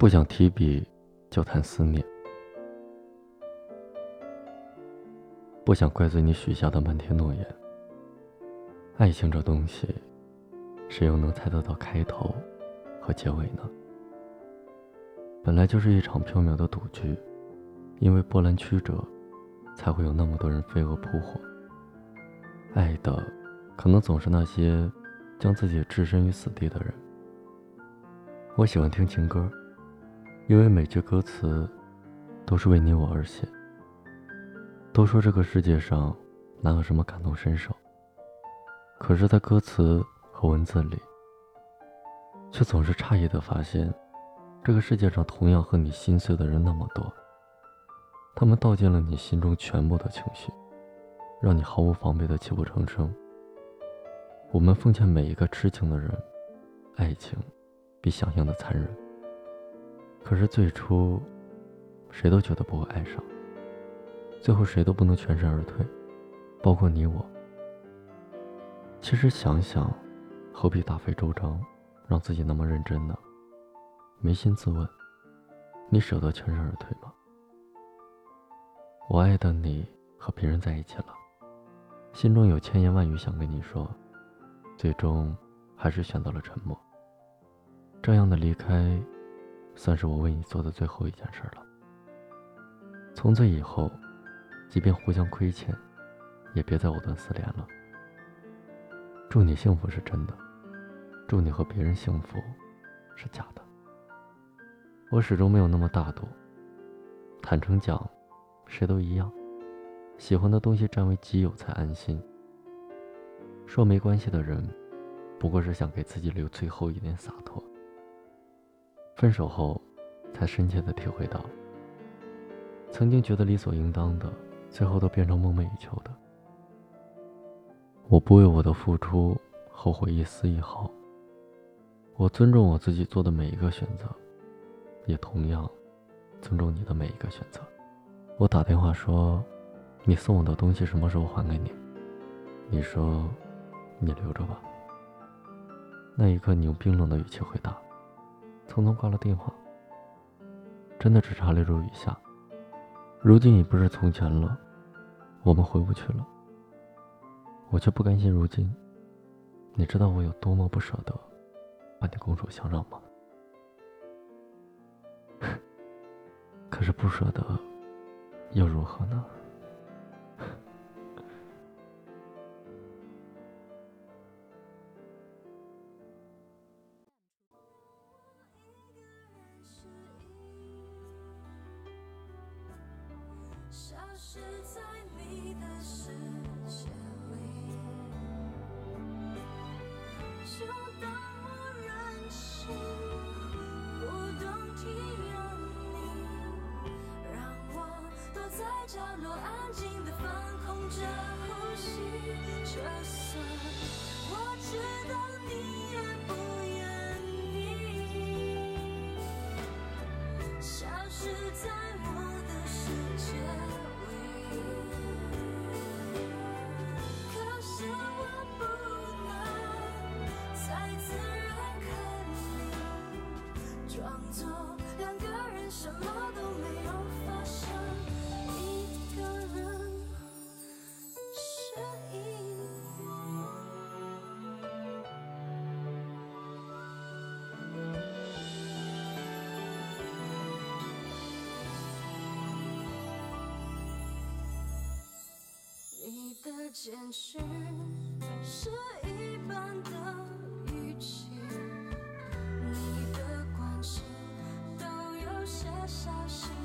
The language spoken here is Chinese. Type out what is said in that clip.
不想提笔就谈思念，不想怪罪你许下的漫天诺言。爱情这东西，谁又能猜得到开头和结尾呢？本来就是一场缥缈的赌局，因为波澜曲折，才会有那么多人飞蛾扑火。爱的，可能总是那些将自己置身于死地的人。我喜欢听情歌。因为每句歌词都是为你我而写。都说这个世界上哪有什么感同身受，可是，在歌词和文字里，却总是诧异的发现，这个世界上同样和你心碎的人那么多。他们道尽了你心中全部的情绪，让你毫无防备的泣不成声。我们奉劝每一个痴情的人，爱情比想象的残忍。可是最初，谁都觉得不会爱上，最后谁都不能全身而退，包括你我。其实想想，何必大费周章，让自己那么认真呢？扪心自问，你舍得全身而退吗？我爱的你和别人在一起了，心中有千言万语想跟你说，最终还是选择了沉默。这样的离开。算是我为你做的最后一件事了。从此以后，即便互相亏欠，也别再藕断丝连了。祝你幸福是真的，祝你和别人幸福是假的。我始终没有那么大度。坦诚讲，谁都一样，喜欢的东西占为己有才安心。说没关系的人，不过是想给自己留最后一点洒脱。分手后，才深切的体会到，曾经觉得理所应当的，最后都变成梦寐以求的。我不为我的付出后悔一丝一毫。我尊重我自己做的每一个选择，也同样尊重你的每一个选择。我打电话说：“你送我的东西什么时候还给你？”你说：“你留着吧。”那一刻，你用冰冷的语气回答。匆匆挂了电话，真的只差泪如雨下。如今已不是从前了，我们回不去了。我却不甘心，如今，你知道我有多么不舍得把你拱手相让吗？可是不舍得，又如何呢？消失在你的世界里，就当我任性，不懂体谅你，让我躲在角落，安静的放空着呼吸。就算我知道你也什么都没有发生一个人声音你的简讯是一般的消失。